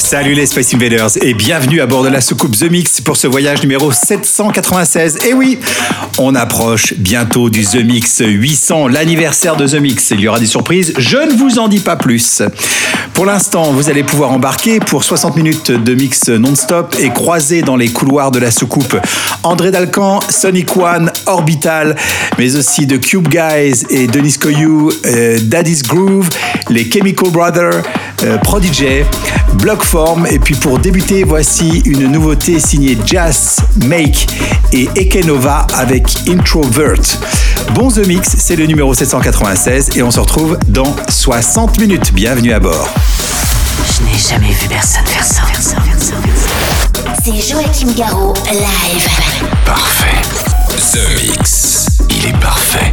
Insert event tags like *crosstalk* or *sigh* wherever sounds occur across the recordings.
Salut les Space Invaders et bienvenue à bord de la soucoupe The Mix pour ce voyage numéro 796. Et oui, on approche bientôt du The Mix 800, l'anniversaire de The Mix. Il y aura des surprises, je ne vous en dis pas plus. Pour l'instant, vous allez pouvoir embarquer pour 60 minutes de mix non-stop et croiser dans les couloirs de la soucoupe André Dalcan, Sonic One, Orbital, mais aussi de Cube Guys et Denis Coyou, euh, Daddy's Groove, les Chemical Brothers, euh, Prodigy, Blockform. Et puis pour débuter, voici une nouveauté signée Jazz Make et Ekenova avec Introvert. Bon The Mix, c'est le numéro 796 et on se retrouve dans 60 minutes. Bienvenue à bord. Je n'ai jamais vu personne faire ça. C'est Joachim Garraud, live. Parfait. The Mix. Il est parfait.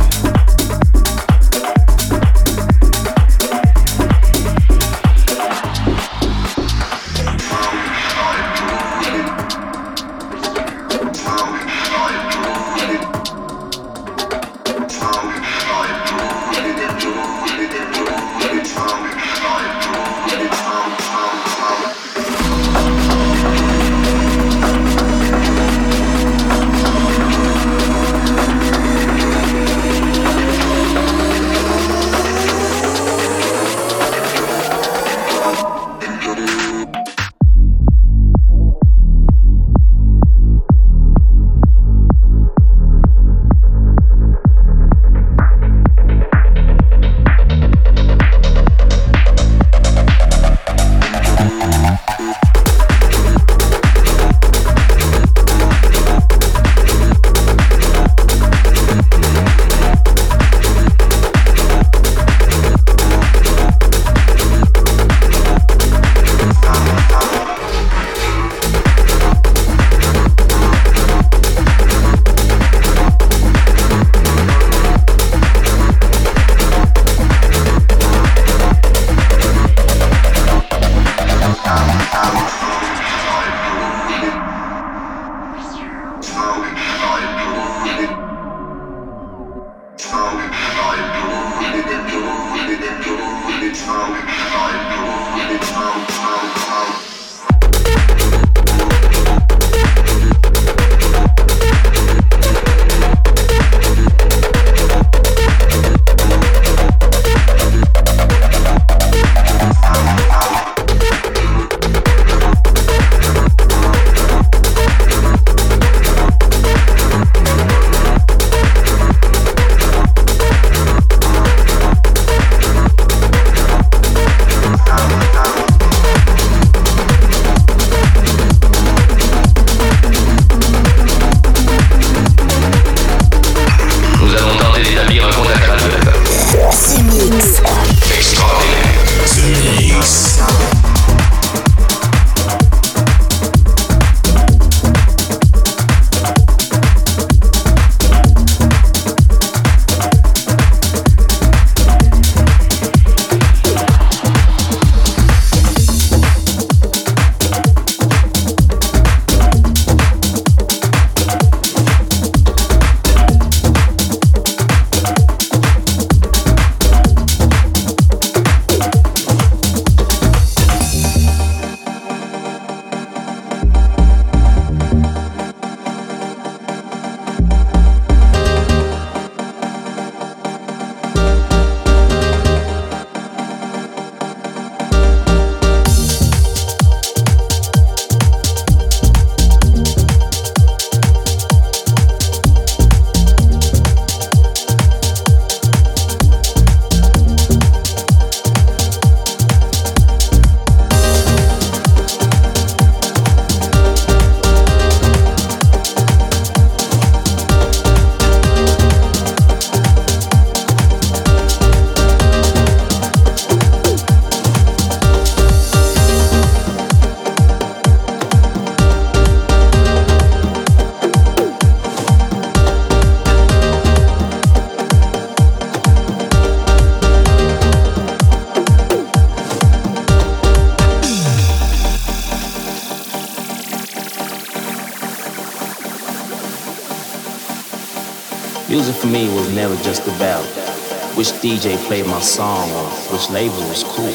DJ played my song which label was cool.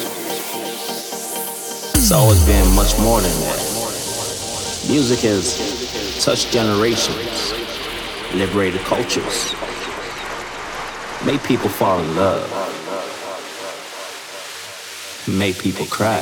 It's always been much more than that. Music has touched generations, liberated cultures, made people fall in love, made people cry.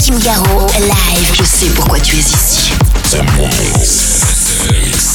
Kim Garo, live. Je sais pourquoi tu es ici. The Mix.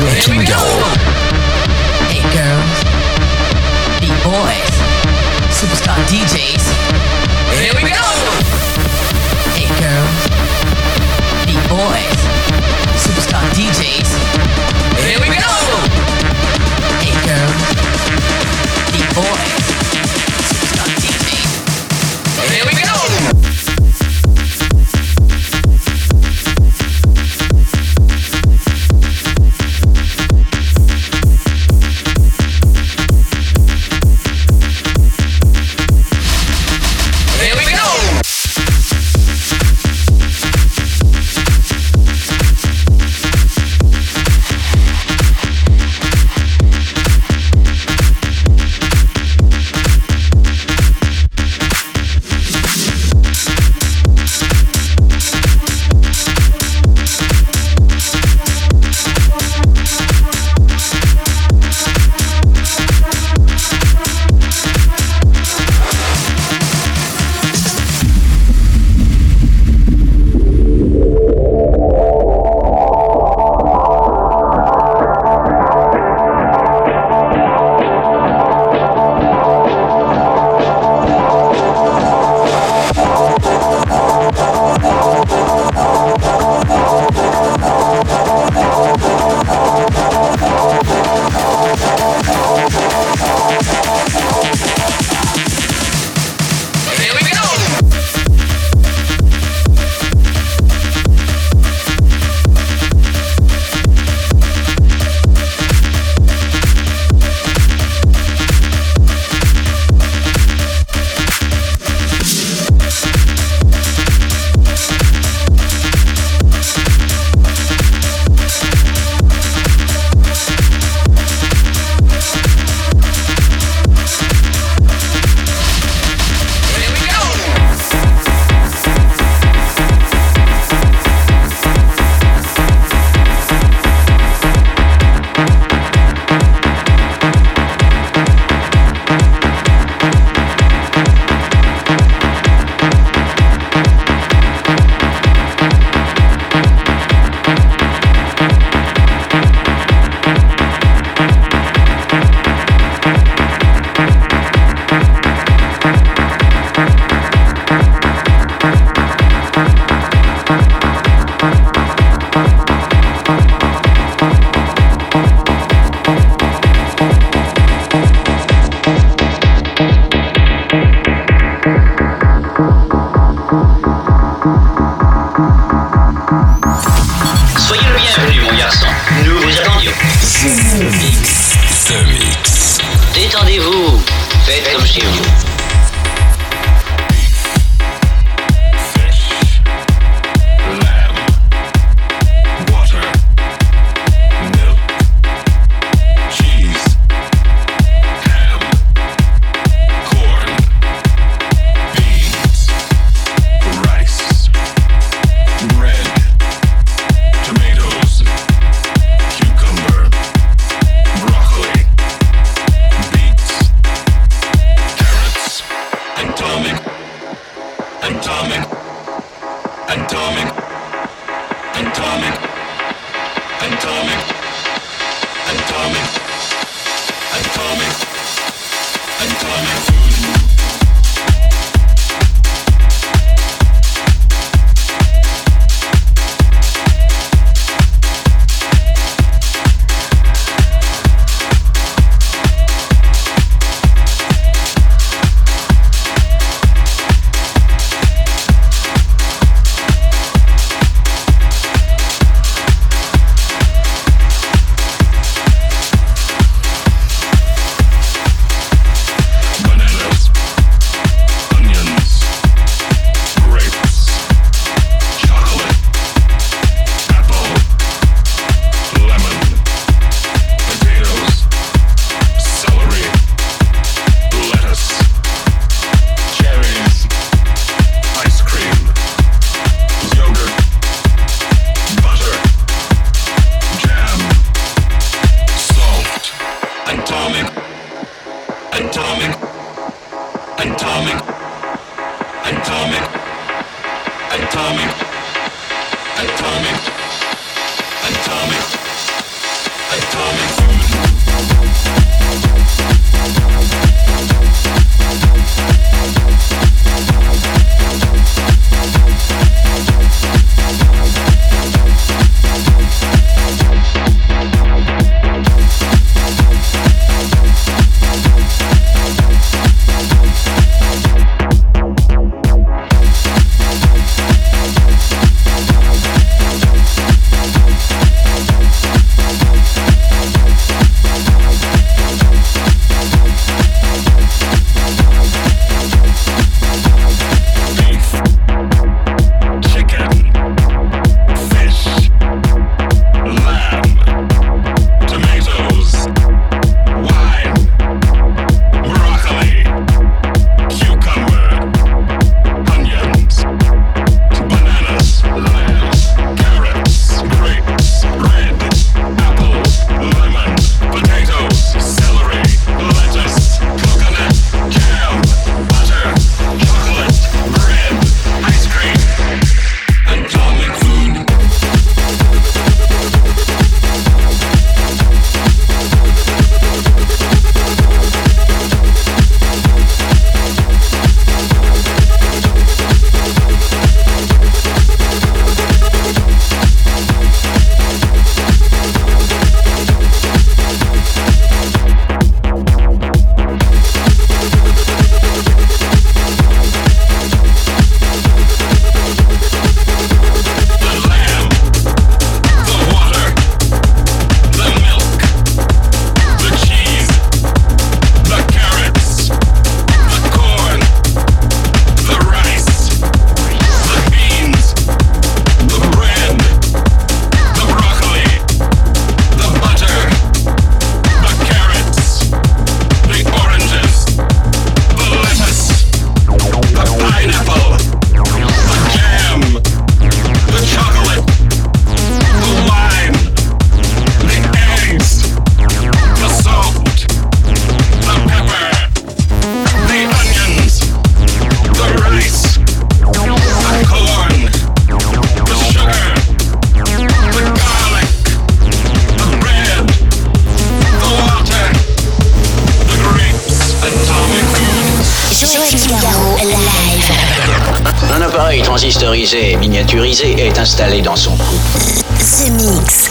Let et miniaturisé est installé dans son cou. The Mix.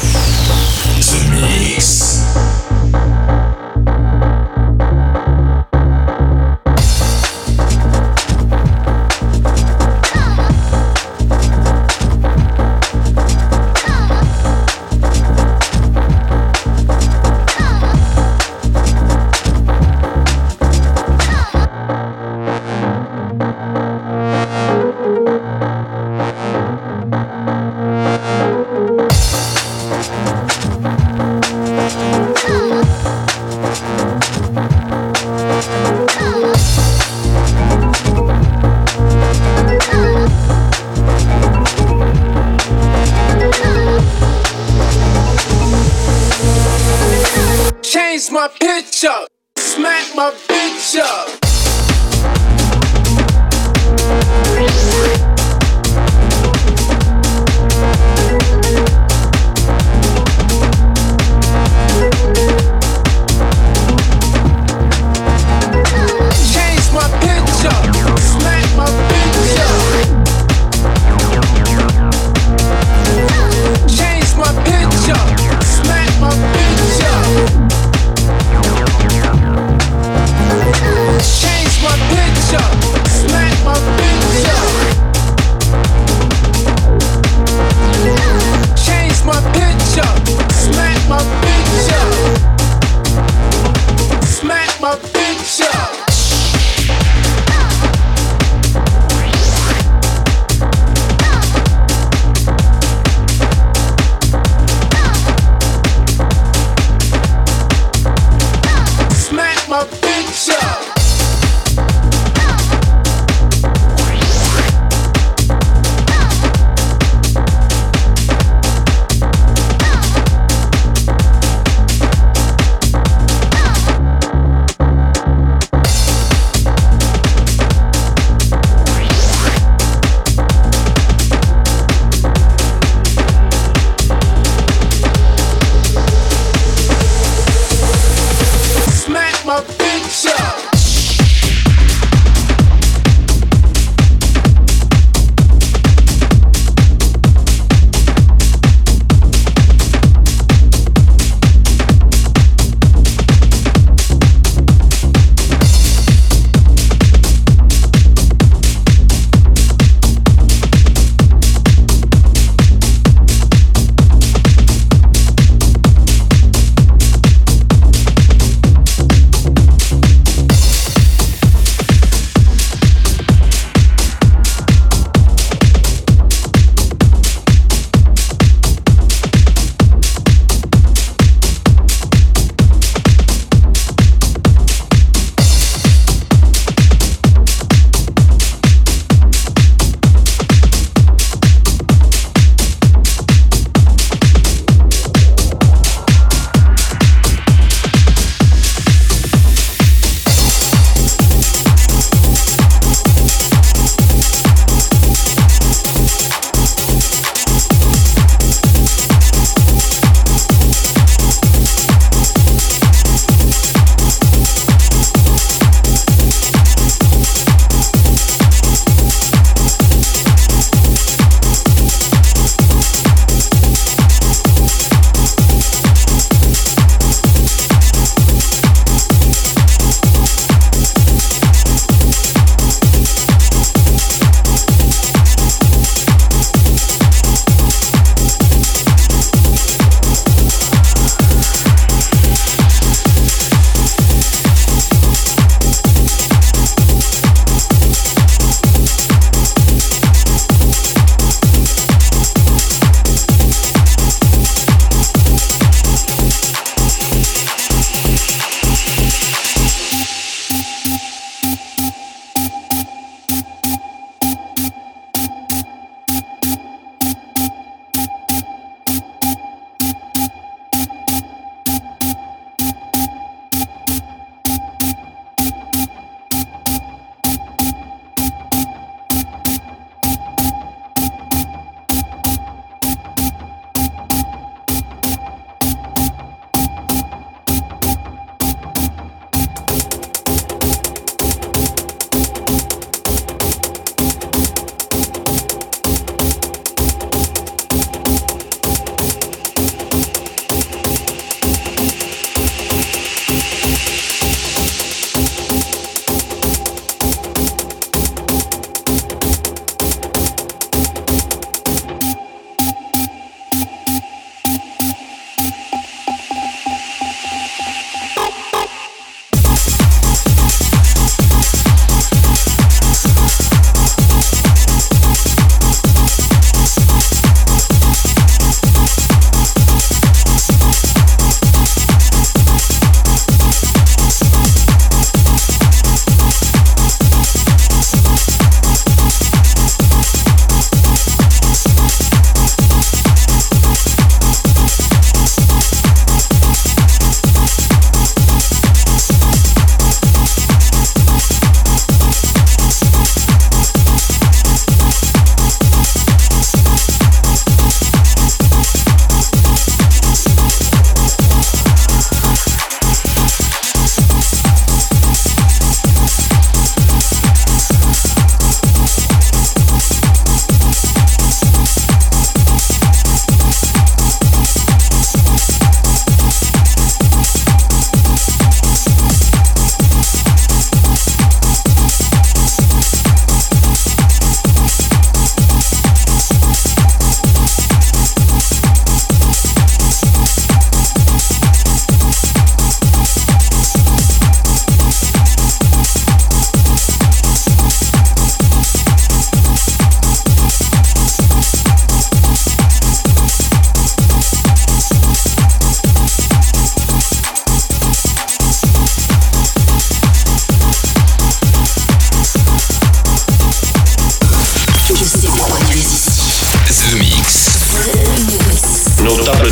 show.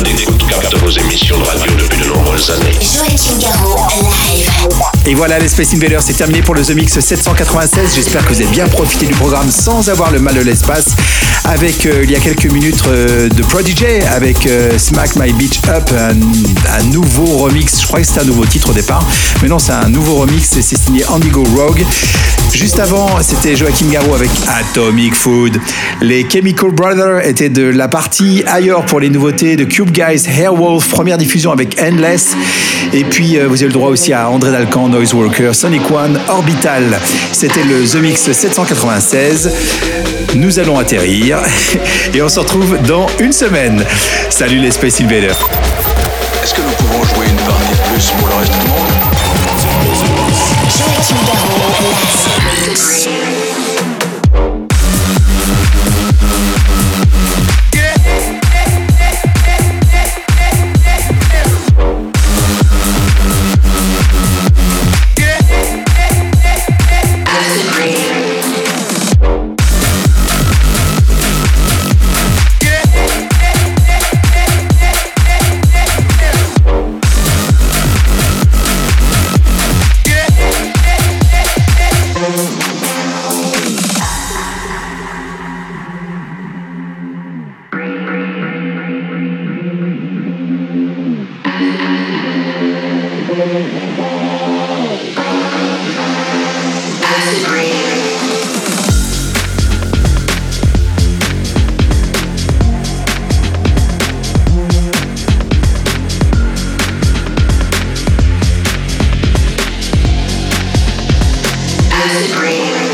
Nos tables d'écoute captent vos émissions de radio depuis de nombreuses années. Joachim Garraud, live. Et voilà, les Space Invaders, c'est terminé pour le The Mix 796. J'espère que vous avez bien profité du programme sans avoir le mal de l'espace. Avec, euh, il y a quelques minutes, euh, de Prodigy, avec euh, Smack My Beach Up, un, un nouveau remix. Je croyais que c'était un nouveau titre au départ, mais non, c'est un nouveau remix et c'est signé Andigo Rogue. Juste avant, c'était Joachim Garraud avec Atomic Food. Les Chemical Brothers étaient de la partie ailleurs pour les nouveautés de Cube Guys, Hairwolf, première diffusion avec Endless. Et puis, euh, vous avez le droit aussi à André Dalcan, Noise Worker, Sonic One, Orbital. C'était le The Mix 796. Nous allons atterrir *laughs* et on se retrouve dans une semaine. Salut les Space Invaders. Est-ce que nous pouvons jouer une partie de plus pour le reste du monde? The